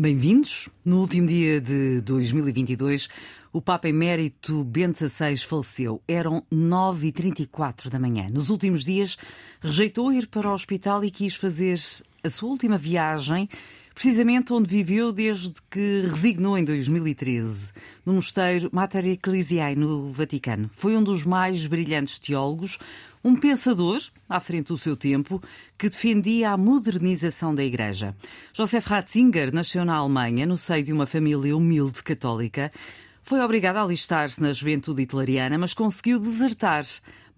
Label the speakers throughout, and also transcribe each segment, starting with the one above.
Speaker 1: Bem-vindos. No último dia de 2022, o Papa Emérito Bento XVI faleceu. Eram 9h34 da manhã. Nos últimos dias, rejeitou ir para o hospital e quis fazer a sua última viagem, precisamente onde viveu desde que resignou em 2013, no mosteiro Mater Ecclesiae, no Vaticano. Foi um dos mais brilhantes teólogos, um pensador, à frente do seu tempo, que defendia a modernização da Igreja. Josef Ratzinger nasceu na Alemanha, no seio de uma família humilde católica. Foi obrigado a alistar-se na juventude hitleriana, mas conseguiu desertar.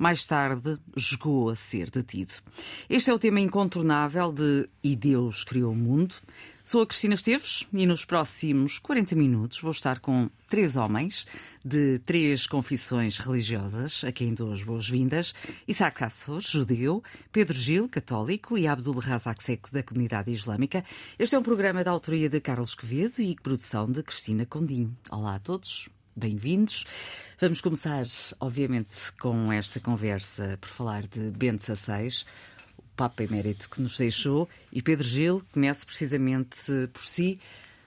Speaker 1: Mais tarde, chegou a ser detido. Este é o tema incontornável de E Deus Criou o Mundo. Sou a Cristina Esteves e nos próximos 40 minutos vou estar com três homens de três confissões religiosas, a quem dou as boas-vindas. Isaac Assor, judeu, Pedro Gil, católico e Abdul Razak Seco, da comunidade islâmica. Este é um programa da autoria de Carlos Quevedo e produção de Cristina Condinho. Olá a todos, bem-vindos. Vamos começar, obviamente, com esta conversa por falar de Bento XVI, Papa Emérito que nos deixou, e Pedro Gil comece precisamente por si,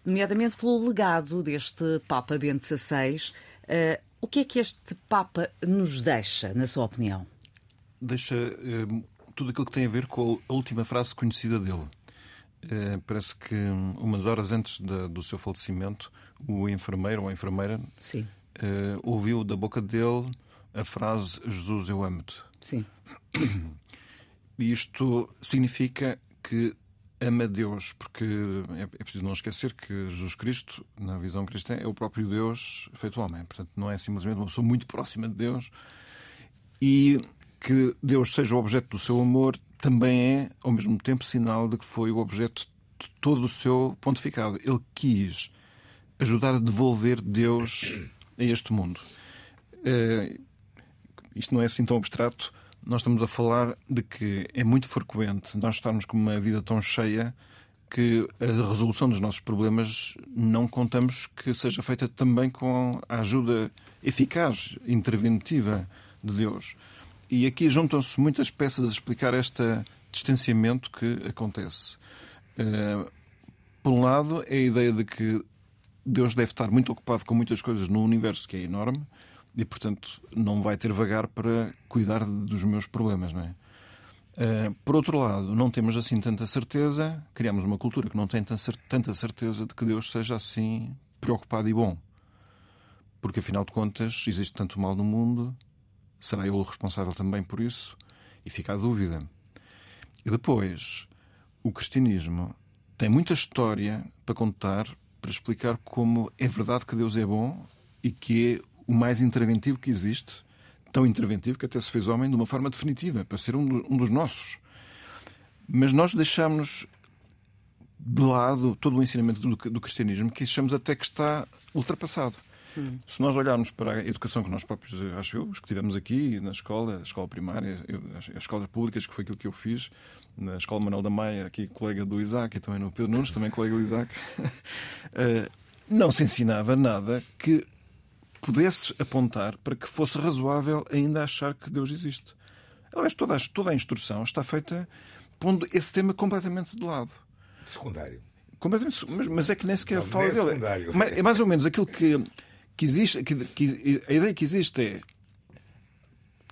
Speaker 1: nomeadamente pelo legado deste Papa Bento XVI. Uh, o que é que este Papa nos deixa, na sua opinião?
Speaker 2: Deixa uh, tudo aquilo que tem a ver com a última frase conhecida dele. Uh, parece que umas horas antes de, do seu falecimento, o enfermeiro ou a enfermeira ouviu da boca dele a frase Jesus, eu amo-te.
Speaker 1: Sim.
Speaker 2: Isto significa que ama Deus, porque é, é preciso não esquecer que Jesus Cristo, na visão cristã, é o próprio Deus feito homem. Portanto, não é simplesmente uma pessoa muito próxima de Deus. E que Deus seja o objeto do seu amor também é, ao mesmo tempo, sinal de que foi o objeto de todo o seu pontificado. Ele quis ajudar a devolver Deus a este mundo. Uh, isto não é assim tão abstrato nós estamos a falar de que é muito frequente nós estarmos com uma vida tão cheia que a resolução dos nossos problemas não contamos que seja feita também com a ajuda eficaz, interventiva de Deus. E aqui juntam-se muitas peças a explicar este distanciamento que acontece. Eh, por um lado, é a ideia de que Deus deve estar muito ocupado com muitas coisas no universo que é enorme e, portanto, não vai ter vagar para cuidar dos meus problemas, não é? Uh, por outro lado, não temos assim tanta certeza, criamos uma cultura que não tem tanta certeza de que Deus seja assim preocupado e bom. Porque, afinal de contas, existe tanto mal no mundo, será ele o responsável também por isso? E fica a dúvida. E depois, o cristianismo tem muita história para contar, para explicar como é verdade que Deus é bom e que é o mais interventivo que existe, tão interventivo que até se fez homem de uma forma definitiva, para ser um, dos nossos. Mas nós deixamos de lado todo o ensinamento do, do cristianismo que achamos até que está ultrapassado. Hum. Se nós olharmos para a educação que nós próprios, acho eu, os que tivemos aqui na escola, a escola primária, eu, as escolas públicas, que foi aquilo que eu fiz, na escola Manuel da Maia, aqui colega do Isaac e também no Pedro Nunes, também colega do Isaac, uh, não se ensinava nada que pudesse apontar para que fosse razoável ainda achar que Deus existe. Aliás, toda a, toda a instrução está feita pondo esse tema completamente de lado.
Speaker 3: Secundário.
Speaker 2: Completamente, mas, mas é que nem sequer não, fala
Speaker 3: é
Speaker 2: dele.
Speaker 3: Secundário.
Speaker 2: É mais ou menos aquilo que, que existe. Que, que, a ideia que existe é.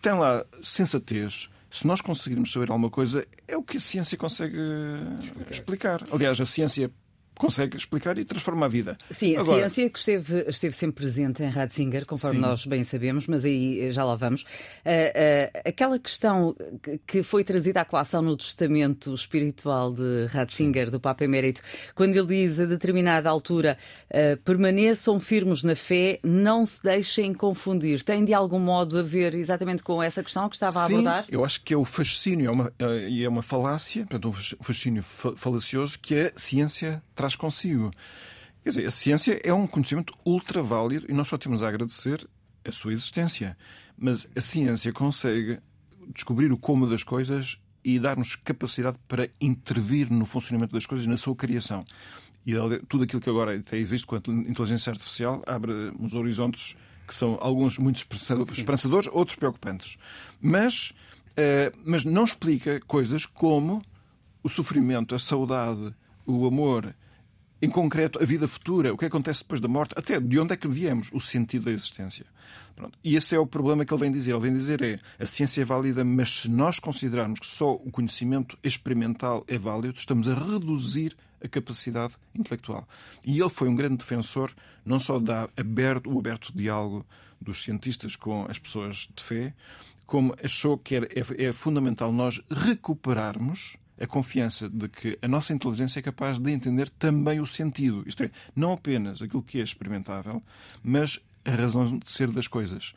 Speaker 2: Tem lá sensatez. Se nós conseguirmos saber alguma coisa, é o que a ciência consegue explicar. explicar. Aliás, a ciência consegue explicar e transforma a vida.
Speaker 1: Sim, a Agora... ciência que esteve, esteve sempre presente em Ratzinger, conforme Sim. nós bem sabemos, mas aí já lá vamos. Uh, uh, aquela questão que foi trazida à colação no testamento espiritual de Ratzinger, Sim. do Papa Emérito, quando ele diz a determinada altura uh, permaneçam firmes na fé, não se deixem confundir. Tem de algum modo a ver exatamente com essa questão que estava a
Speaker 2: Sim,
Speaker 1: abordar?
Speaker 2: Eu acho que é o fascínio, é uma, é uma falácia, portanto, um fascínio falacioso que a ciência traz traz consigo. Quer dizer, a ciência é um conhecimento ultra válido e nós só temos a agradecer a sua existência. Mas a ciência consegue descobrir o como das coisas e dar-nos capacidade para intervir no funcionamento das coisas, na sua criação. E tudo aquilo que agora até existe com a inteligência artificial abre uns horizontes que são alguns muito esperançadores, outros preocupantes. Mas, uh, mas não explica coisas como o sofrimento, a saudade, o amor, em concreto, a vida futura, o que acontece depois da morte, até de onde é que viemos, o sentido da existência. Pronto. E esse é o problema que ele vem dizer. Ele vem dizer é a ciência é válida, mas se nós considerarmos que só o conhecimento experimental é válido, estamos a reduzir a capacidade intelectual. E ele foi um grande defensor não só da aberto, o aberto diálogo dos cientistas com as pessoas de fé, como achou que era, é, é fundamental nós recuperarmos a confiança de que a nossa inteligência é capaz de entender também o sentido. Isto é, não apenas aquilo que é experimentável, mas a razão de ser das coisas.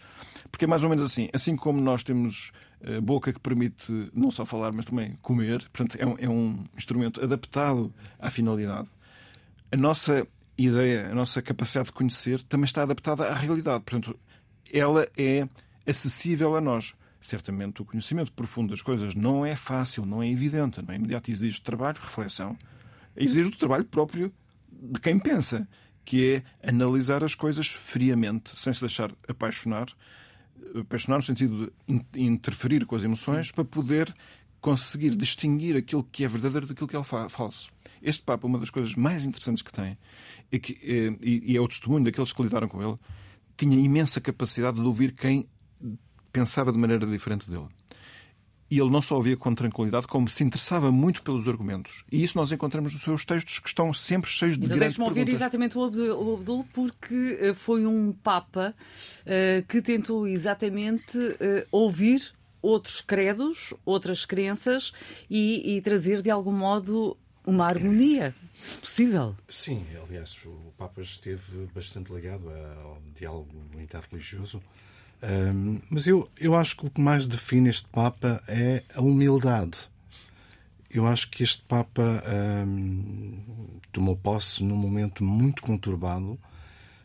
Speaker 2: Porque é mais ou menos assim. Assim como nós temos a eh, boca que permite não só falar, mas também comer, portanto, é um, é um instrumento adaptado à finalidade. A nossa ideia, a nossa capacidade de conhecer também está adaptada à realidade. Portanto, ela é acessível a nós. Certamente o conhecimento profundo das coisas não é fácil, não é evidente, não é imediato. Exige trabalho, reflexão, exige o trabalho próprio de quem pensa que é analisar as coisas friamente, sem se deixar apaixonar, apaixonar no sentido de interferir com as emoções, Sim. para poder conseguir distinguir aquilo que é verdadeiro daquilo que é falso. Este Papa, uma das coisas mais interessantes que tem, é que, é, e é o testemunho daqueles que lidaram com ele, tinha imensa capacidade de ouvir quem pensava de maneira diferente dele e ele não só ouvia com tranquilidade, como se interessava muito pelos argumentos. E isso nós encontramos nos seus textos, que estão sempre cheios de então, grandes perguntas.
Speaker 1: ouvir exatamente o Abdul, porque eh, foi um Papa uh, que tentou exatamente uh, ouvir outros credos, outras crenças e, e trazer de algum modo uma harmonia, se possível.
Speaker 3: Sim, aliás, o Papa esteve bastante ligado ao diálogo interreligioso um, mas eu, eu acho que o que mais define este Papa é a humildade. Eu acho que este Papa um, tomou posse num momento muito conturbado,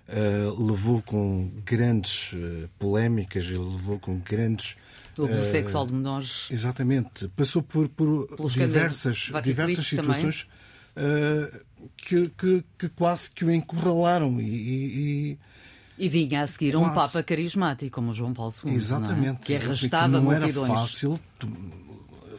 Speaker 3: uh, levou com grandes uh, polémicas, levou com grandes.
Speaker 1: O abuso uh, sexual de menores.
Speaker 3: Exatamente. Passou por, por diversas, diversas situações que, que, que, quase que o encurralaram e, e
Speaker 1: e vinha a seguir um Papa carismático, como João Paulo II. Exatamente. É? Que arrastava
Speaker 3: não
Speaker 1: multidões.
Speaker 3: Não era fácil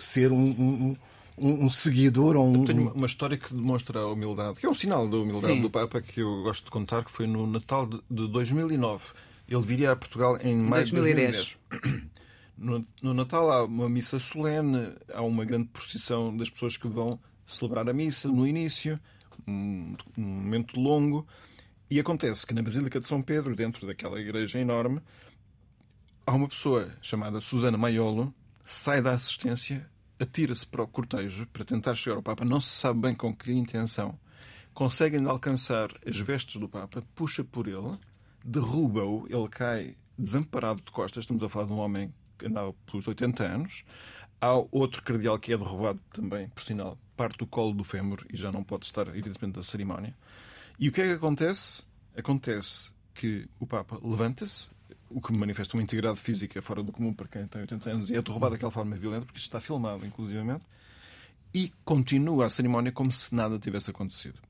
Speaker 3: ser um, um, um, um seguidor ou um.
Speaker 2: Eu tenho uma história que demonstra a humildade, que é um sinal da humildade Sim. do Papa que eu gosto de contar, que foi no Natal de 2009. Ele viria a Portugal em maio de 2010. No, no Natal há uma missa solene, há uma grande procissão das pessoas que vão celebrar a missa no início, um, um momento longo. E acontece que na Basílica de São Pedro, dentro daquela igreja enorme, há uma pessoa chamada Susana Maiolo, sai da assistência, atira-se para o cortejo para tentar chegar ao Papa, não se sabe bem com que intenção. Conseguem alcançar as vestes do Papa, puxa por ele, derruba-o, ele cai desamparado de costas. Estamos a falar de um homem que andava pelos 80 anos. Há outro cardeal que é derrubado também, por sinal, parte do colo do fémur e já não pode estar, evidentemente, da cerimónia. E o que é que acontece? Acontece que o Papa levanta-se, o que manifesta uma integridade física fora do comum para quem tem 80 anos e é derrubado daquela forma violenta, porque isto está filmado, inclusivamente, e continua a cerimónia como se nada tivesse acontecido.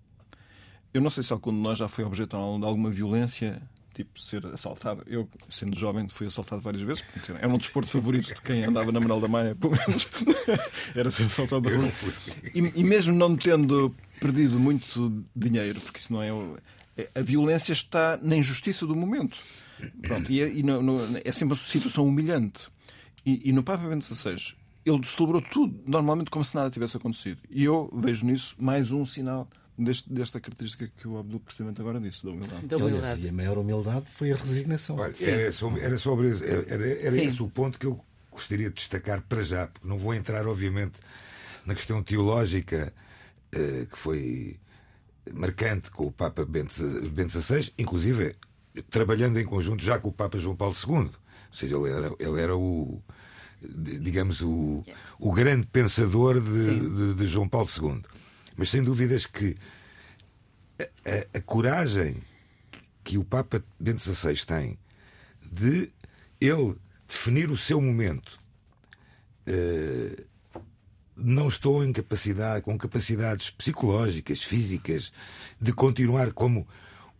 Speaker 2: Eu não sei se algum de nós já foi objeto de alguma violência, tipo ser assaltado. Eu, sendo jovem, fui assaltado várias vezes. Era um desporto favorito de quem andava na Manuel da Maia, pelo menos. Era ser assaltado. E, e mesmo não tendo perdido muito dinheiro, porque isso não é. é a violência está na injustiça do momento. Pronto, e, é, e no, no, é sempre uma situação humilhante. E, e no Papa Bento XVI, ele celebrou tudo normalmente como se nada tivesse acontecido. E eu vejo nisso mais um sinal deste, desta característica que o Abdul precisamente agora disse, da humildade. Da
Speaker 3: humildade. E a maior humildade foi a resignação.
Speaker 4: Olha, era, sobre, era sobre era, era esse o ponto que eu gostaria de destacar para já, porque não vou entrar, obviamente, na questão teológica que foi marcante com o Papa Bento XVI, inclusive trabalhando em conjunto já com o Papa João Paulo II. Ou seja, ele era, ele era o, digamos, o, o grande pensador de, de, de, João Paulo II. Mas sem dúvidas que a, a, coragem que o Papa Bento XVI tem de ele definir o seu momento. Uh, não estou em capacidade, com capacidades psicológicas, físicas, de continuar como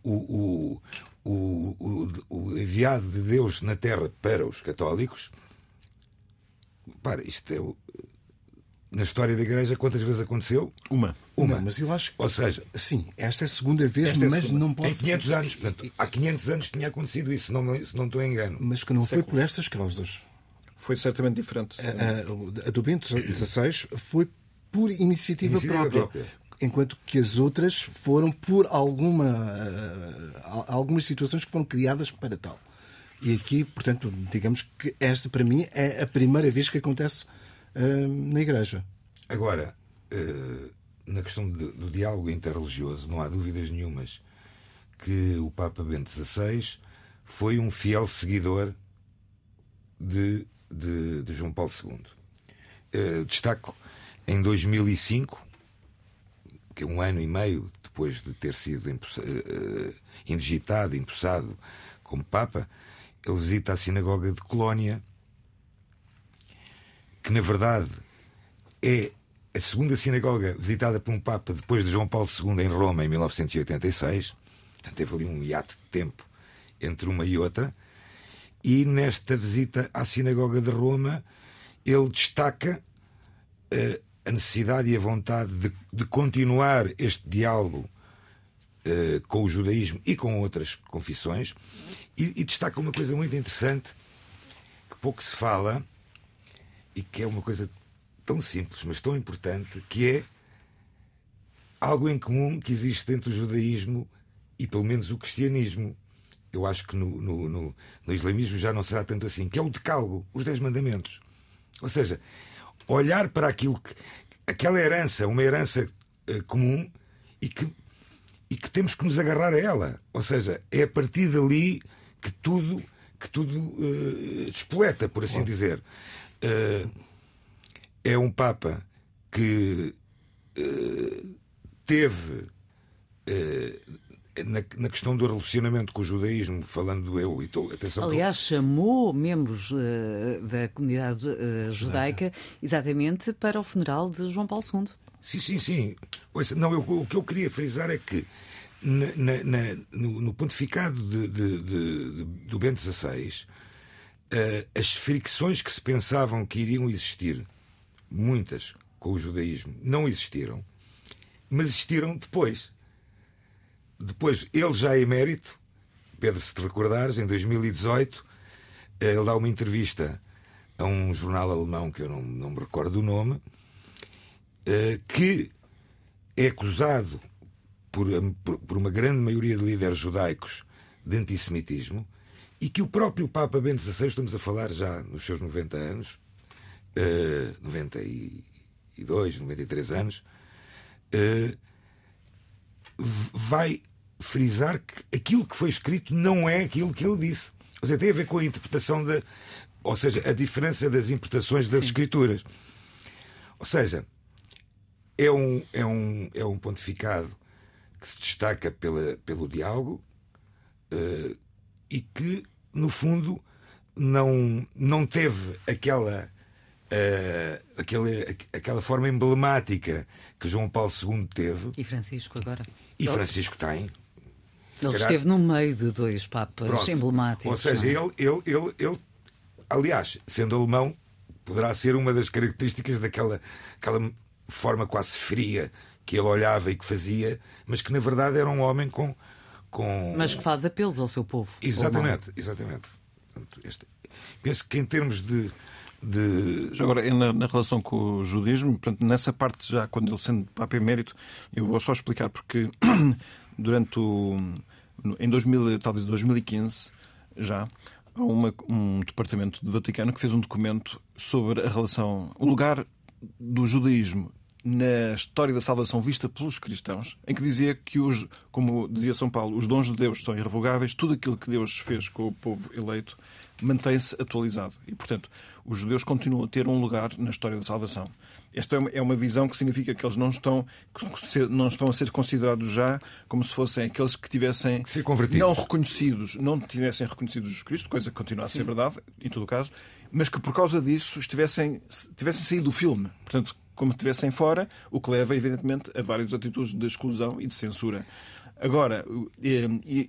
Speaker 4: o, o, o, o, enviado de Deus na Terra para os católicos. Para, isto é. Na história da Igreja, quantas vezes aconteceu?
Speaker 2: Uma.
Speaker 3: Uma. Não, mas eu acho que.
Speaker 4: Ou seja.
Speaker 3: Sim, esta é a segunda vez, é mas segunda. não pode.
Speaker 4: Em 500 anos. Portanto, há 500 anos tinha acontecido isso, se não, se não estou em engano.
Speaker 3: Mas que não Séculos. foi por estas causas.
Speaker 2: Foi certamente diferente.
Speaker 3: A, a, a do Bento XVI foi por iniciativa, iniciativa própria. própria. Enquanto que as outras foram por alguma, uh, algumas situações que foram criadas para tal. E aqui, portanto, digamos que esta para mim é a primeira vez que acontece uh, na Igreja.
Speaker 4: Agora, uh, na questão de, do diálogo interreligioso, não há dúvidas nenhumas que o Papa Bento XVI foi um fiel seguidor de de, de João Paulo II. Uh, eh, destaco em 2005, que é um ano e meio depois de ter sido uh, indigitado, empossado como Papa, ele visita a sinagoga de Colónia, que na verdade é a segunda sinagoga visitada por um Papa depois de João Paulo II em Roma em 1986. Portanto, teve ali um hiato de tempo entre uma e outra. E nesta visita à Sinagoga de Roma, ele destaca uh, a necessidade e a vontade de, de continuar este diálogo uh, com o judaísmo e com outras confissões, e, e, destaca uma coisa muito interessante que pouco se fala e que é uma coisa tão simples, mas tão importante, que é algo em comum que existe entre o judaísmo e pelo menos o cristianismo eu acho que no, no, no, no, islamismo já não será tanto assim, que é o decálogo, os Dez Mandamentos. Ou seja, olhar para aquilo que. aquela herança, uma herança uh, comum e que, e que temos que nos agarrar a ela. Ou seja, é a partir dali que tudo, que tudo uh, despoleta, por assim Bom. dizer. Uh, é um Papa que teve na, na, questão do relacionamento com o judaísmo, falando do eu e tô, atenção.
Speaker 1: Aliás, chamou membros uh, da comunidade uh, judaica exatamente para o funeral de João Paulo II.
Speaker 4: Sim, sim, sim. Não, eu, o que eu queria frisar é que na, na, no, no, pontificado de, de, de, do Bento XVI, uh, as fricções que se pensavam que iriam existir, muitas com o judaísmo, não existiram, mas existiram depois. Depois, ele já é emérito, Pedro, se te recordares, em 2018, ele dá uma entrevista a um jornal alemão que eu não, não me recordo do nome, eh, que é acusado por, por uma grande maioria de líderes judaicos de antissemitismo e que o próprio Papa Bento XVI, estamos a falar já nos seus 90 anos, 92, eh, 93 anos, eh, vai frisar que aquilo que foi escrito não é aquilo que ele disse. Ou seja, tem a ver com a interpretação da. Ou seja, a diferença das interpretações das Sim. escrituras. Ou seja, é um, é um, é um pontificado que se destaca pela, pelo diálogo uh, e que, no fundo, não, não teve aquela. Uh, aquela, aquela forma emblemática que João Paulo II teve.
Speaker 1: E Francisco agora.
Speaker 4: E Francisco tem.
Speaker 1: Ele calhar... esteve no meio de dois papas Pronto. emblemáticos.
Speaker 4: Ou seja, ele, ele, ele, ele, aliás, sendo alemão, poderá ser uma das características daquela aquela forma quase fria que ele olhava e que fazia, mas que na verdade era um homem com. com...
Speaker 1: Mas que faz apelos ao seu povo.
Speaker 4: Exatamente, exatamente. Este... Penso que em termos de. De...
Speaker 2: Agora, na, na, relação com o judaísmo, portanto, nessa parte, já quando ele sendo Papa Emérito, eu vou só explicar, porque durante o, em 2000, talvez 2015, já, há uma, um departamento do Vaticano que fez um documento sobre a relação, o lugar do judaísmo na história da salvação vista pelos cristãos, em que dizia que os, como dizia São Paulo, os dons de Deus são irrevogáveis, tudo aquilo que Deus fez com o povo eleito mantém-se atualizado. E, portanto, os judeus continuam a ter um lugar na história da salvação. Esta é uma é visão que significa que eles não estão, não estão a ser considerados já como se fossem aqueles que tivessem não reconhecidos, não tivessem reconhecido Jesus Cristo, coisa que continua a ser Sim. verdade, em todo o caso, mas que por causa disso estivessem, tivessem saído do filme. Portanto, como estivessem fora, o que leva, evidentemente, a várias atitudes de exclusão e de censura. Agora,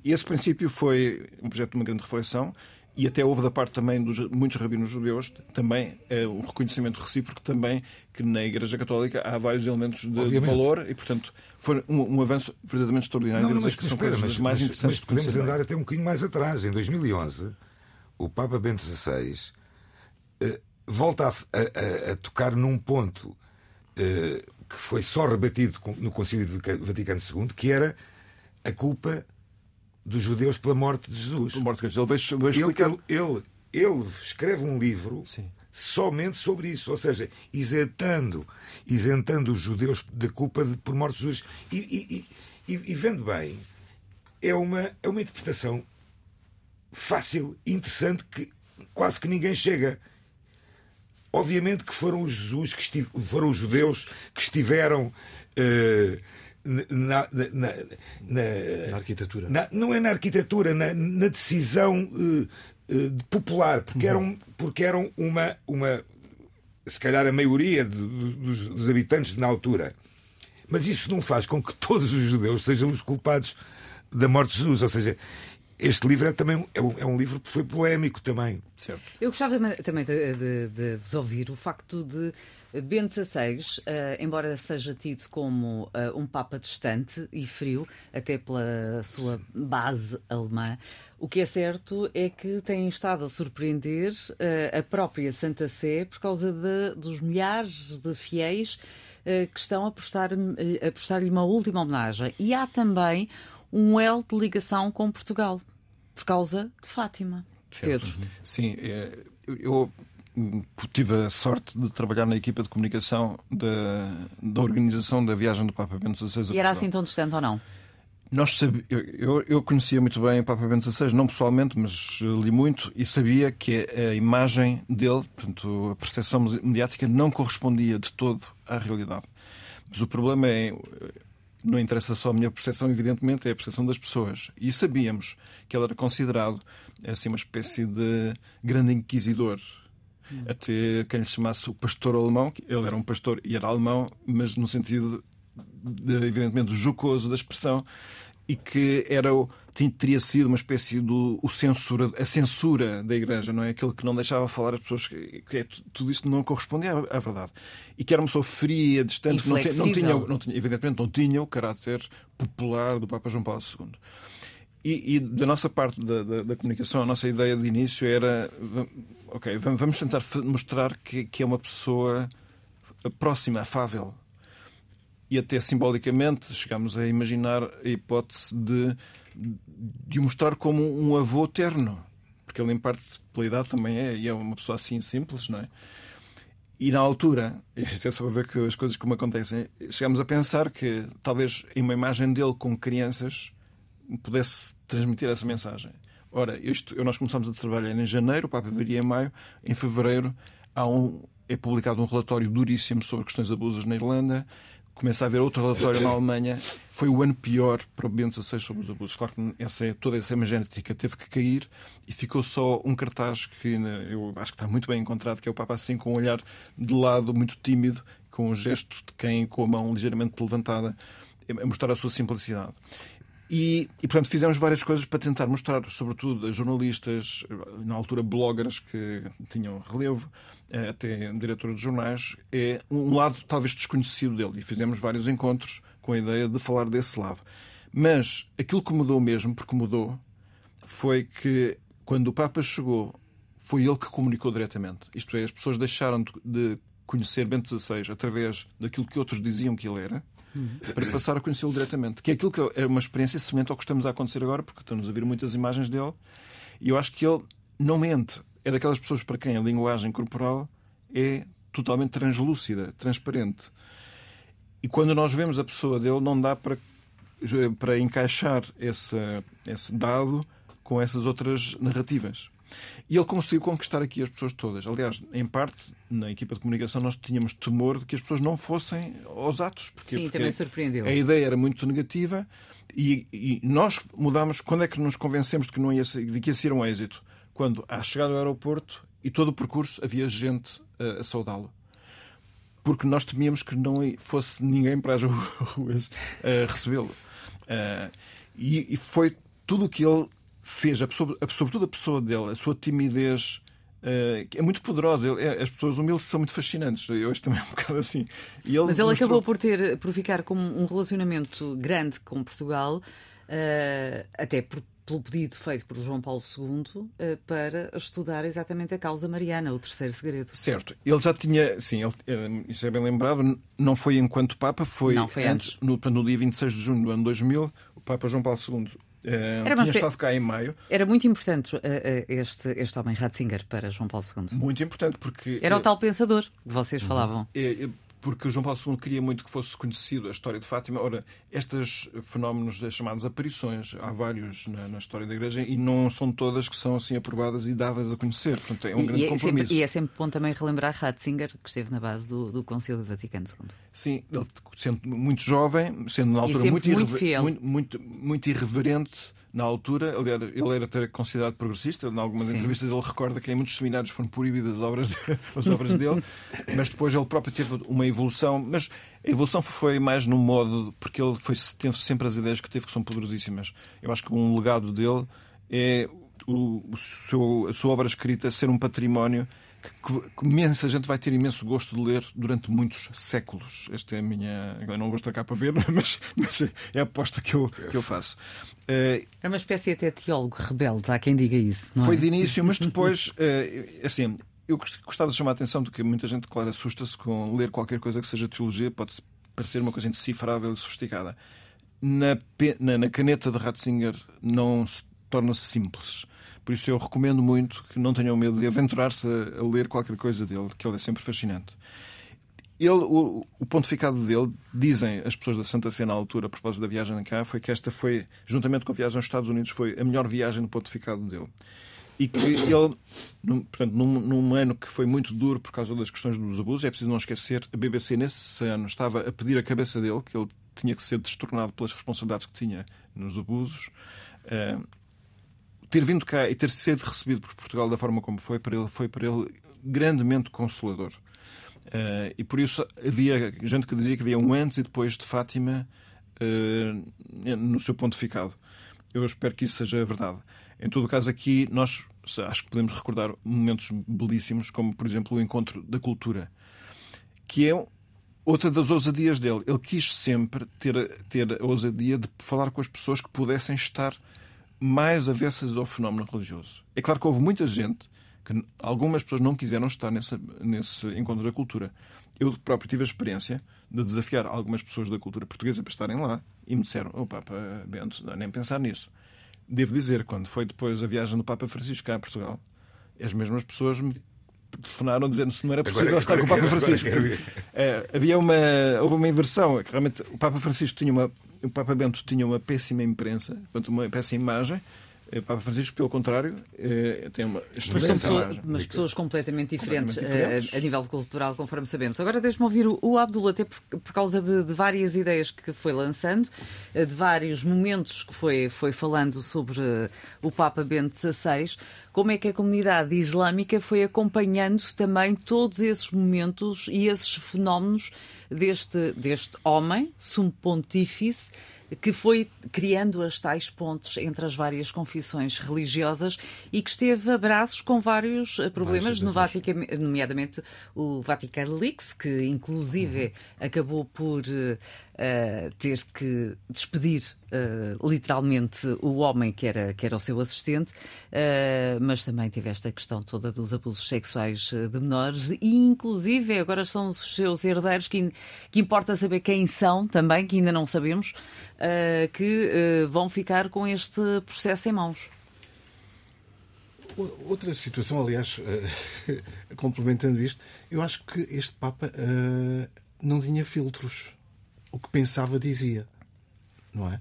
Speaker 2: esse princípio foi objeto de uma grande reflexão e até houve da parte também dos muitos rabinos judeus também é, um reconhecimento recíproco também que na Igreja Católica há vários elementos de, de valor e portanto foi um, um avenço verdadeiramente extraordinário.
Speaker 4: Não, mas, que são espera, mas, mais interessantes. Mas podemos andar até um bocadinho mais atrás. Em 2011, o Papa Bento XVI eh, volta a, a, a, tocar num ponto eh, que foi só rebatido no Concílio Vaticano II, que era a culpa dos judeus pela morte de Jesus.
Speaker 2: Morte de Jesus. Ele,
Speaker 4: vejo ele, ele, ele, escreve um livro Sim. somente sobre isso, ou seja, isentando, isentando os judeus da culpa de, por morte de Jesus. E, e, e, e, vendo bem, é uma, é uma interpretação fácil, interessante, que quase que ninguém chega. Obviamente que foram os Jesus que estive, foram os judeus que estiveram uh, na, na, na,
Speaker 3: na arquitetura.
Speaker 4: não é na arquitetura, na, decisão uh, uh, popular, porque eram, porque eram uma, uma. Se calhar a maioria de, dos, dos habitantes na altura. Mas isso não faz com que todos os judeus sejam os culpados da morte de Jesus. Ou seja, este livro é também é um, é um, livro que foi polémico também.
Speaker 1: Certo. Eu gostava também de, de, de, vos ouvir o facto de Bento XVI, uh, embora seja tido como uh, um Papa distante e frio, até pela sua base alemã, o que é certo é que tem estado a surpreender uh, a própria Santa Sé por causa de, dos milhares de fiéis que estão a prestar-lhe prestar uma última homenagem. E há também um elo de ligação com Portugal, por causa de Fátima. Pedro.
Speaker 2: Sim, é, eu tive a sorte de trabalhar na equipa de comunicação da, da organização da viagem do Papa Bento XVI.
Speaker 1: E era assim tão distante ou não?
Speaker 2: Nós sabi... eu, eu conhecia muito bem o Papa Bento XVI, não pessoalmente, mas li muito e sabia que a imagem dele, portanto, a percepção mediática, não correspondia de todo à realidade. Mas o problema é. Não interessa só a minha percepção, evidentemente, é a percepção das pessoas. E sabíamos que ele era considerado assim, uma espécie de grande inquisidor até quem lhe chamasse o pastor alemão, ele era um pastor e era alemão, mas no sentido, de, evidentemente, jocoso da expressão, e que era o, teria sido uma espécie do o censura, a censura da Igreja, não é? Aquele que não deixava falar as pessoas, que, que é, tudo isso não correspondia à, à, verdade. E que era uma pessoa fria, distante, não, não, tinha, não tinha, evidentemente, não tinha o caráter popular do Papa João Paulo II. E, e, da nossa parte da, da, da, comunicação, a nossa ideia de início era: ok, vamos tentar mostrar que, que é uma pessoa próxima, afável. E até simbolicamente chegamos a imaginar a hipótese de, de o mostrar como um avô terno. Porque ele, em parte, pela idade, também é, e é uma pessoa assim simples, não é? E na altura, até só para ver que as coisas como acontecem, chegamos a pensar que talvez em uma imagem dele com crianças pudesse transmitir essa mensagem. Ora, isto, nós começamos a trabalhar em janeiro, o Papa viria em maio, em fevereiro há um, é publicado um relatório duríssimo sobre questões de abusos na Irlanda, começa a haver outro relatório na Alemanha. Foi o ano pior para o Bento XVI sobre os abusos. Claro que essa, toda essa imagética teve que cair e ficou só um cartaz que né, eu acho que está muito bem encontrado, que é o Papa assim com um olhar de lado, muito tímido, com um gesto de quem com a mão ligeiramente levantada, a mostrar a sua simplicidade. E, e, portanto, fizemos várias coisas para tentar mostrar, sobretudo a jornalistas, na altura bloggers que tinham relevo, eh, até diretores de jornais, é um lado talvez desconhecido dele. E fizemos vários encontros com a ideia de falar desse lado. Mas aquilo que mudou mesmo, porque mudou, foi que quando o Papa chegou, foi ele que comunicou diretamente. Isto é, as pessoas deixaram de conhecer Bento XVI através daquilo que outros diziam que ele era para passar a conhecê-lo diretamente. Que é aquilo que é uma experiência semelhante ao que estamos a acontecer agora, porque estamos a ver muitas imagens dele e eu acho que ele não mente. É daquelas pessoas para quem a linguagem corporal é totalmente translúcida, transparente. E quando nós vemos a pessoa dele, não dá para, para encaixar esse, esse dado com essas outras narrativas. E ele conseguiu conquistar aqui as pessoas todas. Aliás, em parte, na equipa de comunicação, nós tínhamos temor de que as pessoas não fossem aos atos.
Speaker 1: Porque, Sim, porque também surpreendeu.
Speaker 2: A ideia era muito negativa e, e, nós mudámos. Quando é que nos convencemos de que, não ia ser, de que ia ser um êxito? Quando, à chegada ao aeroporto e todo o percurso, havia gente a, a saudá-lo porque nós temíamos que não fosse ninguém para as ruas uh, recebê-lo. Uh, e, e, foi tudo o que ele fez, a pessoa, a, sobretudo a pessoa dele, a sua timidez. Uh, é muito poderosa. Ele, é, as pessoas humildes são muito fascinantes. Eu hoje também é um bocado assim.
Speaker 1: Ele Mas ele mostrou... acabou por ter por ficar com um relacionamento grande com Portugal, uh, até por, pelo pedido feito por João Paulo II uh, para estudar exatamente a causa mariana, o terceiro segredo.
Speaker 2: Certo. Ele já tinha, sim, ele, isso é bem lembrado, não foi enquanto Papa, foi,
Speaker 1: não, foi antes,
Speaker 2: antes. No, no dia 26 de junho do ano 2000, o Papa João Paulo II Uh, era tinha estado cá em maio.
Speaker 1: Era muito importante uh, uh, este, este homem Ratzinger para João Paulo II.
Speaker 2: Muito importante porque.
Speaker 1: Era o tal pensador que vocês uhum. falavam.
Speaker 2: Porque João Paulo II queria muito que fosse conhecido a história de Fátima. Ora, estes fenómenos das chamadas aparições, há vários na, na, história da Igreja e não são todas que são assim aprovadas e dadas a conhecer. Portanto, é um e, grande
Speaker 1: e é
Speaker 2: compromisso.
Speaker 1: Sempre, e é sempre bom também relembrar Ratzinger, que esteve na base do, do Concílio do Vaticano II.
Speaker 2: Sim, ele sendo muito jovem, sendo na altura muito,
Speaker 1: muito, irrever,
Speaker 2: muito, muito, muito irreverente na altura, aliás, ele era até considerado progressista. Em algumas Sim. entrevistas ele recorda que em muitos seminários foram proibidas as obras, de, as obras dele, mas depois ele próprio teve uma evolução. Mas a evolução foi mais no modo, porque ele foi, teve sempre as ideias que teve que são poderosíssimas. Eu acho que um legado dele é o, o seu, a sua obra escrita ser um património que, que imensa gente vai ter imenso gosto de ler durante muitos séculos. Esta é a minha. Eu não vou estar cá para ver, mas, mas é a aposta que eu, que eu faço.
Speaker 1: Uh, é uma espécie até teólogo rebelde, há quem diga isso. Não
Speaker 2: foi
Speaker 1: é?
Speaker 2: de início, mas depois, uh, assim, eu gostava de chamar a atenção de que muita gente, claro, assusta-se com ler qualquer coisa que seja teologia, pode parecer uma coisa indecifrável e sofisticada. Na, na, na caneta de Ratzinger não se torna-se simples. Por isso eu recomendo muito que não tenham medo de aventurar-se a, a, ler qualquer coisa dele, que ele é sempre fascinante. Ele, o, o pontificado dele, dizem as pessoas da Santa Cena à altura, a propósito da viagem cá, foi que esta foi, juntamente com a viagem aos Estados Unidos, foi a melhor viagem do pontificado dele. E que ele, num, portanto, num, num ano que foi muito duro por causa das questões dos abusos, é preciso não esquecer, a BBC nesse ano estava a pedir a cabeça dele, que ele tinha que ser destornado pelas responsabilidades que tinha nos abusos. Uh, ter vindo cá e ter sido recebido por Portugal da forma como foi, para ele, foi para ele grandemente consolador. Uh, e por isso havia gente que dizia que havia um antes e depois de Fátima uh, no seu pontificado. Eu espero que isso seja verdade. Em todo caso, aqui nós acho que podemos recordar momentos belíssimos, como por exemplo o encontro da cultura, que é outra das ousadias dele. Ele quis sempre ter, ter a ousadia de falar com as pessoas que pudessem estar mais avessas ao fenómeno religioso. É claro que houve muita gente que algumas pessoas não quiseram estar nesse, nesse encontro da cultura. Eu próprio tive a experiência de desafiar algumas pessoas da cultura portuguesa para estarem lá e me disseram: O oh, Papa Bento, nem pensar nisso. Devo dizer, quando foi depois a viagem do Papa Francisco cá a Portugal, as mesmas pessoas me telefonaram dizendo se não era possível agora, estar agora, com o Papa Francisco. É, havia uma, houve uma inversão. Realmente, o Papa Francisco tinha uma o Papa Bento tinha uma péssima imprensa, portanto, uma péssima imagem. O Papa Francisco, pelo contrário, eh, tem uma
Speaker 1: excelente imagem. Mas pessoas completamente diferentes, completamente diferentes. A, eh, nível cultural, conforme sabemos. Agora deixe-me ouvir o, Abdul, até por, por causa de, de, várias ideias que foi lançando, eh, de vários momentos que foi, foi falando sobre o Papa Bento XVI. Como é que a comunidade islâmica foi acompanhando também todos esses momentos e esses fenómenos deste, deste homem, sumo pontífice, que foi criando as tais pontes entre as várias confissões religiosas e que esteve a braços com vários eh, problemas, no Vaticano, nomeadamente o Vatican Leaks, que inclusive uhum. acabou por uh, ter que despedir uh, literalmente o homem que era, que era o seu assistente, uh, mas também teve esta questão toda dos abusos sexuais de menores e inclusive agora são os seus herdeiros que, que importa saber quem são também, que ainda não sabemos, uh, que vão ficar com este processo em mãos.
Speaker 3: Outra situação, aliás, complementando isto, eu acho que este Papa não tinha filtros o que pensava dizia, não é?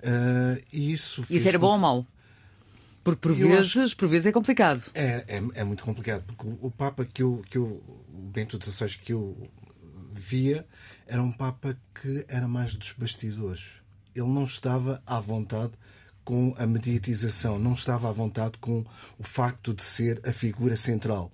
Speaker 3: Uh, e isso
Speaker 1: isso era bom ou mau? Porque por vezes, acho... por vezes é complicado.
Speaker 3: É, é, é, muito complicado, porque o, o Papa que eu, que eu, o Bento XVI que eu via era um Papa que era mais dos bastidores. Ele não estava à vontade com a mediatização, não estava à vontade com o facto de ser a figura central.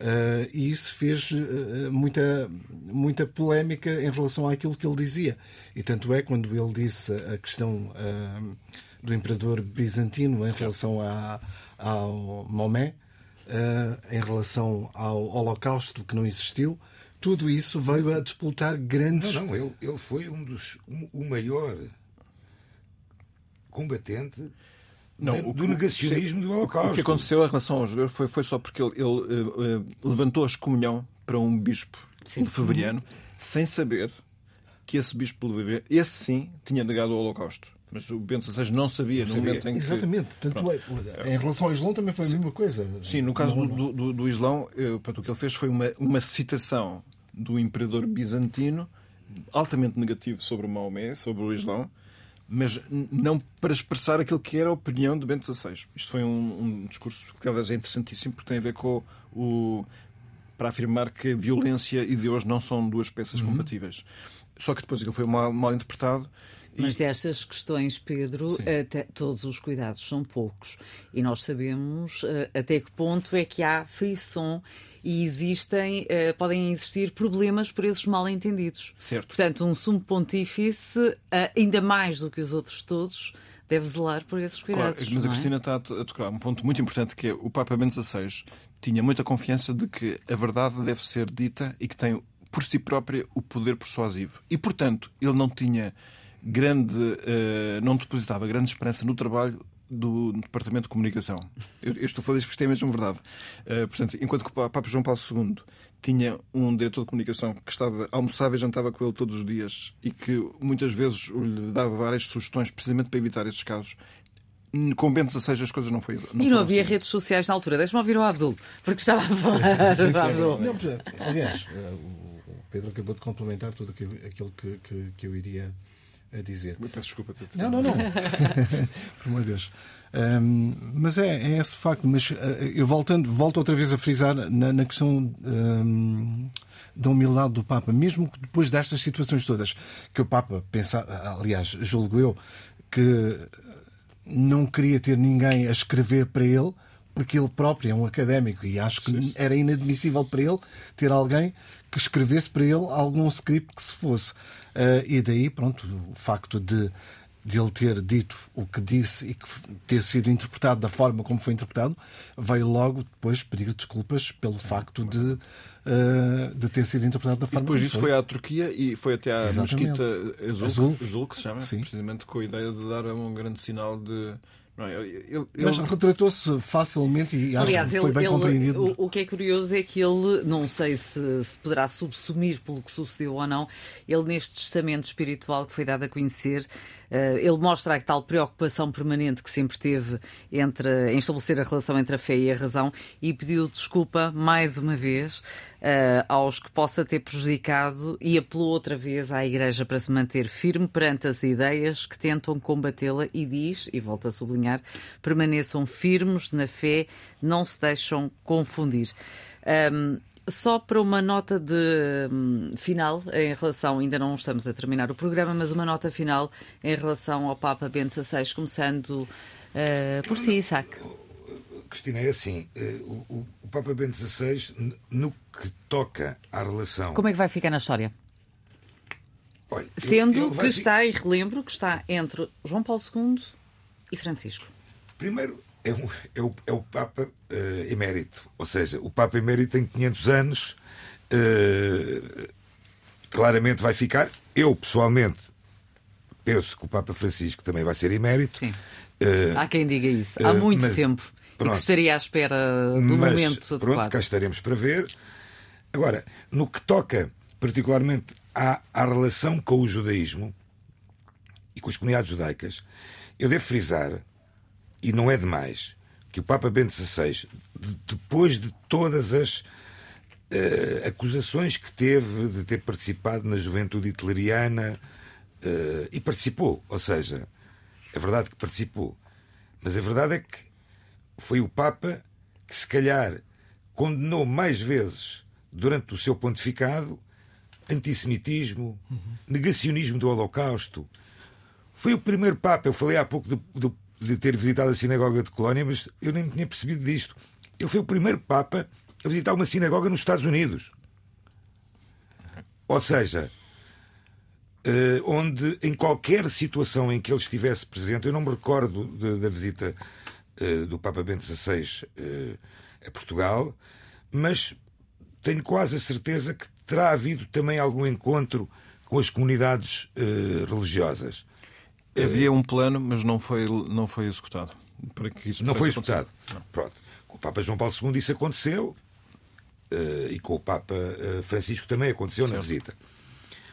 Speaker 3: Uh, e isso fez uh, muita, muita polémica em relação àquilo que ele dizia. E tanto é quando ele disse a questão uh, do imperador bizantino em relação a, ao Maomé, em relação ao Holocausto que não existiu, tudo isso veio a disputar grandes.
Speaker 4: Não, não, ele, ele foi um dos. Um, o maior combatente não, do, do negacionismo do Holocausto.
Speaker 2: O que aconteceu em relação aos judeus foi, foi só porque ele, ele uh, levantou a excomunhão para um bispo sim. lefebvriano sem saber que esse bispo lefebvriano, esse sim, tinha negado o Holocausto. Mas o Bento XVI não sabia no momento em que.
Speaker 3: Exatamente. Tanto é, em relação ao Islão também foi a mesma coisa.
Speaker 2: Sim, no caso do, do, do Islão, eu, o que ele fez foi uma, uma citação do imperador bizantino altamente negativo sobre o Maomé, sobre o Islão, mas não para expressar aquilo que era a opinião de Bento XVI. Isto foi um, um discurso que, aliás, é interessantíssimo porque tem a ver com o. para afirmar que violência e Deus não são duas peças uhum. compatíveis. Só que depois aquilo foi mal, mal interpretado.
Speaker 1: Mas destas questões, Pedro, até, todos os cuidados são poucos. E nós sabemos uh, até que ponto é que há frisson e existem, uh, podem existir problemas por esses mal entendidos.
Speaker 2: Certo.
Speaker 1: Portanto, um sumo pontífice, uh, ainda mais do que os outros todos, deve zelar por esses cuidados.
Speaker 2: Claro, mas
Speaker 1: a
Speaker 2: é? Cristina está a tocar um ponto muito importante que é o Papa Bento XVI tinha muita confiança de que a verdade deve ser dita e que tem por si própria o poder persuasivo. E, portanto, ele não tinha grande, uh, não depositava grande esperança no trabalho do Departamento de Comunicação. Eu, eu estou a falar isto porque isto é mesmo verdade. Uh, portanto, enquanto que o Papa João Paulo II tinha um diretor de comunicação que estava almoçava e jantava com ele todos os dias e que muitas vezes lhe dava várias sugestões precisamente para evitar esses casos. Com Bento XVI as coisas não foi
Speaker 1: não E não havia assim. redes sociais na altura. Deixa-me ouvir o Abdul, porque estava a falar. sim, sim, Abdul.
Speaker 3: Não, aliás, eh, o Pedro acabou de complementar tudo aquilo, aquilo que, que, que eu iria a dizer.
Speaker 2: Eu peço desculpa.
Speaker 3: Não, não, não. Por amor de Deus. Um, mas é, é, esse facto. Mas uh, eu voltando, volto outra vez a frisar na, na questão um, da humildade do Papa, mesmo depois destas situações todas, que o Papa pensa, aliás, julgo eu, que não queria ter ninguém a escrever para ele, porque ele próprio é um académico e acho que sim. era inadmissível para ele ter alguém que escrevesse para ele algum script que se fosse. Uh, e daí, pronto, o facto de, de ele ter dito o que disse e que ter sido interpretado da forma como foi interpretado, veio logo depois pedir desculpas pelo facto de, uh, de ter sido interpretado da forma
Speaker 2: e depois disso foi. foi à Turquia e foi até à Mesquita Azul, Azul. Azul, que se chama, Sim. precisamente com a ideia de dar um grande sinal de é? Ele, ele,
Speaker 3: Mas retratou-se facilmente e acho Aliás, que foi bem compreendido.
Speaker 1: O, o, que é curioso é que ele, não sei se, se poderá subsumir pelo que sucedeu ou não, ele neste testamento espiritual que foi dado a conhecer, uh, ele mostra a tal preocupação permanente que sempre teve entre, em estabelecer a relação entre a fé e a razão e pediu desculpa mais uma vez uh, aos que possa ter prejudicado e apelou outra vez à Igreja para se manter firme perante as ideias que tentam combatê-la e diz, e volta a sublinhar, permaneçam firmes na fé, não se deixam confundir. Um, só para uma nota de um, final em relação, ainda não estamos a terminar o programa, mas uma nota final em relação ao Papa Bento XVI, começando uh, por si, Isaac.
Speaker 4: Cristina, é assim: eh, o, o Papa Bento XVI, no que toca à relação.
Speaker 1: Como é que vai ficar na história? Olha, Sendo ele, ele que está, e relembro, que está entre João Paulo II e Francisco.
Speaker 4: Primeiro, é, um, é, o, é o Papa uh, emérito. Ou seja, o Papa emérito tem 500 anos, uh, claramente vai ficar. Eu, pessoalmente, penso que o Papa Francisco também vai ser emérito.
Speaker 1: Sim. Uh, Há quem diga isso. Há muito mas, tempo. Pronto. Que estaria à espera do Mas, momento adequado.
Speaker 4: Pronto, cá estaremos para ver. Agora, no que toca particularmente à, à relação com o judaísmo e com as comunidades judaicas, eu devo frisar, e não é demais, que o Papa Bento XVI, depois de todas as uh, acusações que teve de ter participado na juventude hitleriana, uh, e participou, ou seja, é verdade que participou, mas a verdade é que foi o Papa que, se calhar, condenou mais vezes durante o seu pontificado antissemitismo, uhum. negacionismo do Holocausto. Foi o primeiro Papa, eu falei há pouco de, ter visitado a sinagoga de Colónia, mas eu nem tinha percebido disto. Ele foi o primeiro Papa a visitar uma sinagoga nos Estados Unidos. Ou seja, uh, onde em qualquer situação em que ele estivesse presente, eu não me recordo da visita uh, do Papa Bento XVI uh, eh, a Portugal, mas tenho quase a certeza que terá havido também algum encontro com as comunidades religiosas.
Speaker 2: Havia um plano, mas não foi, não foi executado.
Speaker 4: Para que isso não foi executado. Não. Pronto. Com o Papa João Paulo II isso aconteceu e com o Papa Francisco também aconteceu certo. na visita.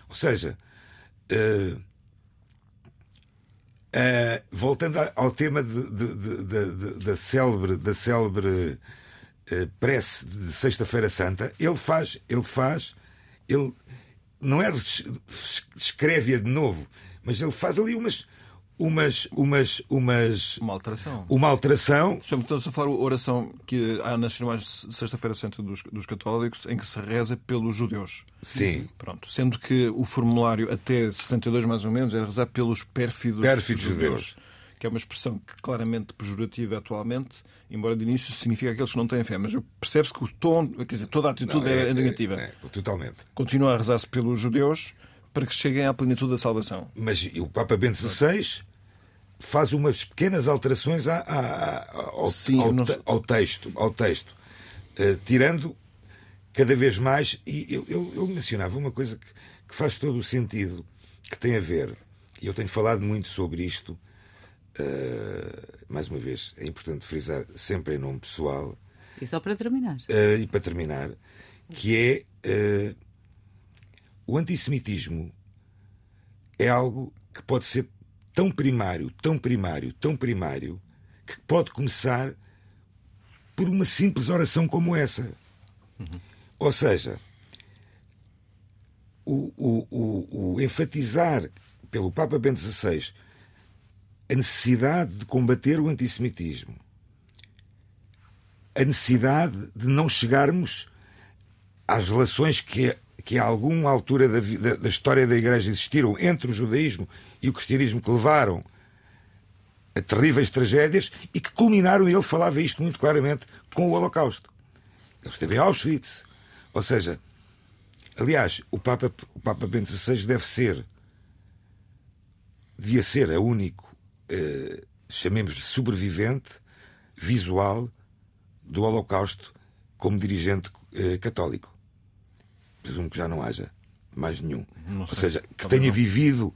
Speaker 4: Ou seja, Uh, voltando ao tema da célebre, da célebre uh, prece de Sexta-feira Santa, ele faz, ele faz, ele não é escreve-a de novo, mas ele faz ali umas umas, umas, umas
Speaker 2: uma alteração.
Speaker 4: Uma alteração.
Speaker 2: Estamos a falar a oração que há nas cerimónias de Sexta-feira Santa dos, dos católicos em que se reza pelos judeus.
Speaker 4: Sim.
Speaker 2: Pronto. Sendo que o formulário até 62 mais ou menos era rezar pelos pérfidos,
Speaker 4: pérfidos judeus. judeus.
Speaker 2: Que é uma expressão que claramente pejorativa atualmente, embora de início significa aqueles que não têm fé. Mas percebe-se que o tom, quer dizer, toda a atitude não, é, é, negativa. É,
Speaker 4: é, totalmente.
Speaker 2: Continua a rezar-se pelos judeus para que cheguem à plenitude da salvação.
Speaker 4: Mas o Papa Bento XVI faz umas pequenas alterações à, à, ao, Sim, ao, não... ao, texto, ao texto uh, tirando cada vez mais. E ele, ele mencionava uma coisa que, que, faz todo o sentido, que tem a ver, e eu tenho falado muito sobre isto. Uh, mais uma vez, é importante frisar sempre em nome pessoal.
Speaker 1: E só para terminar.
Speaker 4: Uh, e para terminar, que é o antissemitismo é algo que pode ser tão primário, tão primário, tão primário, que pode começar por uma simples oração como essa. Uhum. Ou seja, o, o, o, o, enfatizar pelo Papa Bento XVI a necessidade de combater o antissemitismo, a necessidade de não chegarmos às relações que que a alguma altura da, da, da, história da Igreja existiram entre o judaísmo e o cristianismo que levaram a terríveis tragédias e que culminaram, e ele falava isto muito claramente, com o Holocausto. Ele esteve em Auschwitz. Ou seja, aliás, o Papa, o Papa Bento XVI deve ser, devia ser a único, eh, chamemos-lhe sobrevivente visual do Holocausto como dirigente eh, católico presumo que já não haja mais nenhum. Ou seja, que tenha não. vivido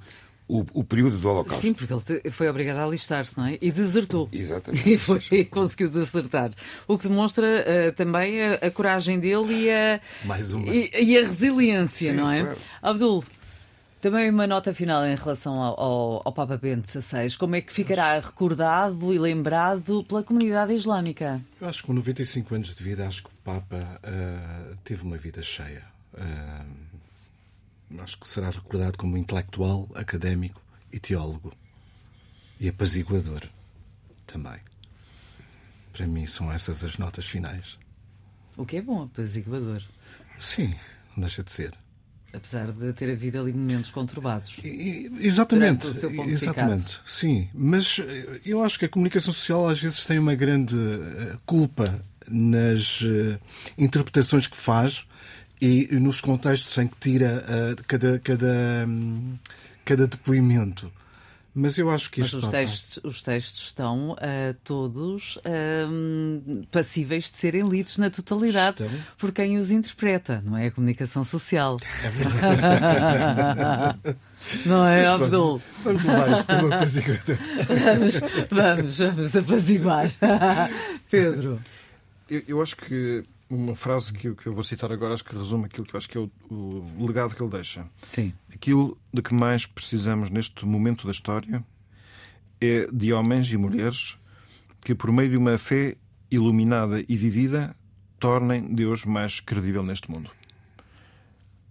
Speaker 4: o, o, período do Holocausto.
Speaker 1: Sim, porque ele foi obrigado a alistar-se, não é? E desertou.
Speaker 4: Exatamente.
Speaker 1: E, foi, e conseguiu desertar. O que demonstra uh, também a, a, coragem dele e a,
Speaker 3: Mais uma.
Speaker 1: E, e a resiliência,
Speaker 4: Sim,
Speaker 1: não é?
Speaker 4: Claro.
Speaker 1: Abdul, também uma nota final em relação ao, ao, ao Papa Bento XVI. Como é que ficará recordado e lembrado pela comunidade islâmica?
Speaker 3: Eu acho que com 95 anos de vida, acho que o Papa uh, teve uma vida cheia Uh, acho que será recordado como intelectual, académico e teólogo. E apaziguador também. Para mim são essas as notas finais.
Speaker 1: O que é bom, apaziguador.
Speaker 3: Sim, não deixa de ser.
Speaker 1: Apesar de ter havido ali momentos conturbados.
Speaker 3: E, exatamente. exatamente. Sim, mas eh, eu acho que a comunicação social às vezes tem uma grande eh, culpa nas uh, interpretações que faz e nos contextos em que tira uh, cada, cada, um, cada depoimento. Mas eu acho que
Speaker 1: Mas os, textos, os textos estão uh, todos uh, passíveis de serem lidos na totalidade estão? por quem os interpreta, não é? A comunicação social.
Speaker 3: É verdade.
Speaker 1: não é, Mas, Abdul?
Speaker 3: Vamos levar isto para uma apaziguador.
Speaker 1: vamos, vamos, vamos apaziguar. Pedro.
Speaker 2: Eu, eu acho que uma frase que, que eu vou citar agora, acho que resume aquilo que eu acho que é o, o legado que ele deixa.
Speaker 1: Sim.
Speaker 2: Aquilo de que mais precisamos neste momento da história é de homens e mulheres que, por meio de uma fé iluminada e vivida, tornem Deus mais credível neste mundo.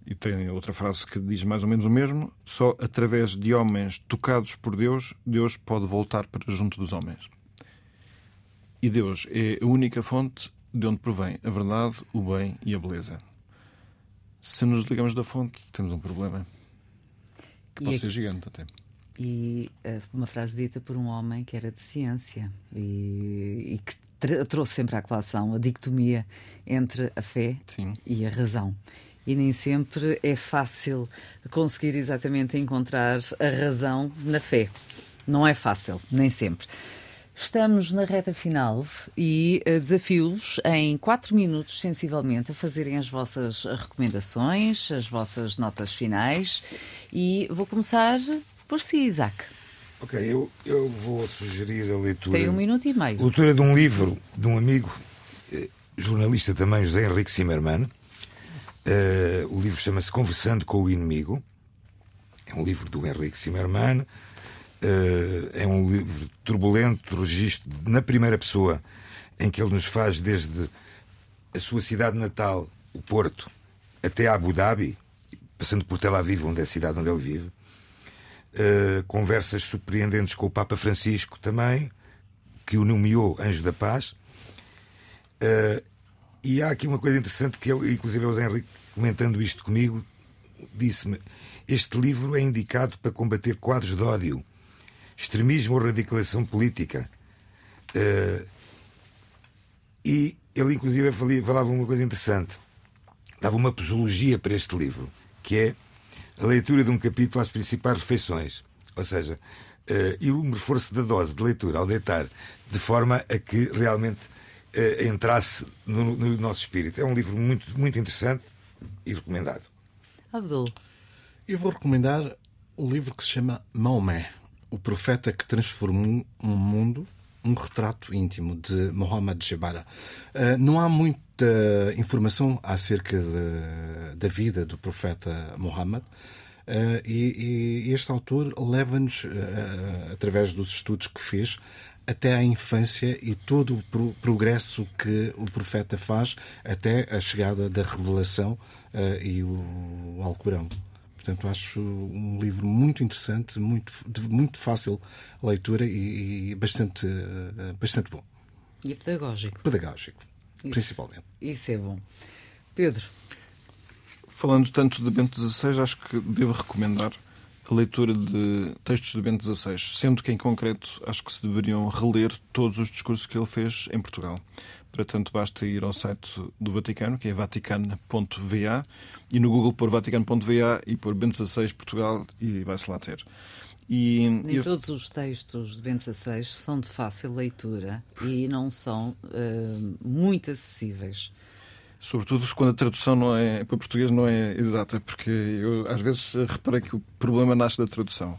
Speaker 2: E tem outra frase que diz mais ou menos o mesmo: só através de homens tocados por Deus, Deus pode voltar para junto dos homens. E Deus é a única fonte de onde provém a verdade, o bem e a beleza. Se nos ligamos da fonte, temos um problema. Que pode e ser gigante até.
Speaker 1: E eh, uma frase dita por um homem que era de ciência e, e que trouxe sempre à colação a dicotomia entre a fé Sim. e a razão. E nem sempre é fácil conseguir exatamente encontrar a razão na fé. Não é fácil, nem sempre. Estamos na reta final e uh, desafio-vos em 4 minutos, sensivelmente, a fazerem as vossas recomendações, as vossas notas finais. E vou começar por si, Isaac.
Speaker 4: Ok, eu, eu vou sugerir a leitura.
Speaker 1: Tem um minuto e meio.
Speaker 4: Leitura de um livro de um amigo, eh, jornalista também, José Henrique Zimmermann. Uh, o livro chama-se Conversando com o Inimigo. É um livro do Henrique Zimmermann é um livro turbulento, registro na primeira pessoa, em que ele nos faz desde a sua cidade natal, o Porto, até Abu Dhabi, passando por Tel Aviv, onde é a cidade onde ele vive. Uh, conversas surpreendentes com o Papa Francisco também, que o nomeou Anjo da Paz. Uh, e há aqui uma coisa interessante que eu, inclusive, o Zé Henrique, comentando isto comigo, disse-me: este livro é indicado para combater quadros de ódio extremismo ou radicalização política. Uh, e ele, inclusive, falava uma coisa interessante. Dava uma posologia para este livro, que é a leitura de um capítulo às principais refeições. Ou seja, uh, e o reforço da dose de leitura ao deitar, de forma a que realmente uh, entrasse no, no, nosso espírito. É um livro muito, muito interessante e recomendado.
Speaker 1: Abdul.
Speaker 3: Eu vou recomendar o livro que se chama Maomé o profeta que transformou um mundo, um retrato íntimo de Muhammad Jabara. Uh, não há muita informação acerca de, da vida do profeta Muhammad. Uh, e, e, este autor leva-nos, uh, através dos estudos que fez, até à infância e todo o pro progresso que o profeta faz até a chegada da revelação e o Alcorão. Portanto, acho um livro muito interessante, muito, de muito fácil leitura e, e bastante, bastante bom.
Speaker 1: E é pedagógico.
Speaker 3: Pedagógico, isso, principalmente.
Speaker 1: Isso é bom. Pedro.
Speaker 2: Falando tanto de Bento XVI, acho que devo recomendar a leitura de textos de Bento XVI, sendo que, em concreto, acho que se deveriam reler todos os discursos que ele fez em Portugal. Para tanto, basta ir ao site do Vaticano, que é vaticano.va, e no Google pôr vaticano.va e pôr Bento XVI Portugal e vai-se lá ter.
Speaker 1: E, Nem eu... todos os textos de Bento XVI são de fácil leitura e não são uh, muito acessíveis.
Speaker 2: Sobretudo quando a tradução não é, para português não é exata, porque eu às vezes reparei que o problema nasce da tradução.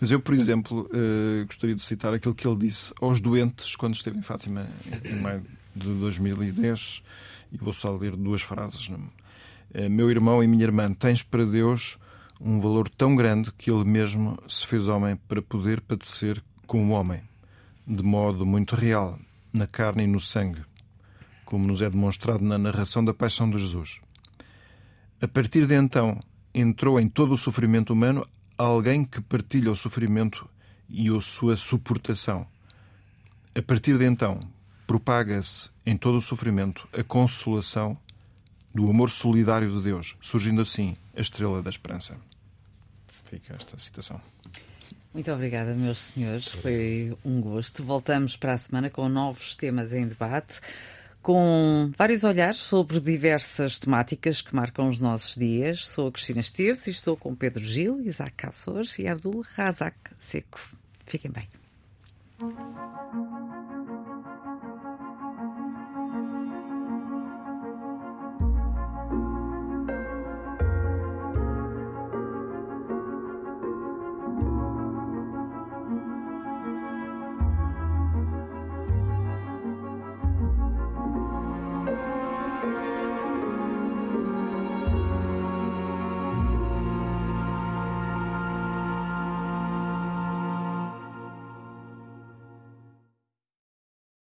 Speaker 2: Mas eu, por exemplo, uh, gostaria de citar aquilo que ele disse aos doentes quando esteve em Fátima em maio de 2010, e vou só ler duas frases. É? Meu irmão e minha irmã, tens para Deus um valor tão grande que Ele mesmo se fez homem para poder padecer como homem, de modo muito real, na carne e no sangue, como nos é demonstrado na narração da paixão de Jesus. A partir de então, entrou em todo o sofrimento humano alguém que partilha o sofrimento e a sua suportação. A partir de então, propaga-se em todo o sofrimento a consolação do amor solidário de Deus, surgindo assim a estrela da esperança. Fica esta citação.
Speaker 1: Muito obrigada, meus senhores. Foi um gosto. Voltamos para a semana com novos temas em debate, com vários olhares sobre diversas temáticas que marcam os nossos dias. Sou a Cristina Esteves e estou com Pedro Gil, Isaac Caçores e Abdul Razak Seco. Fiquem bem.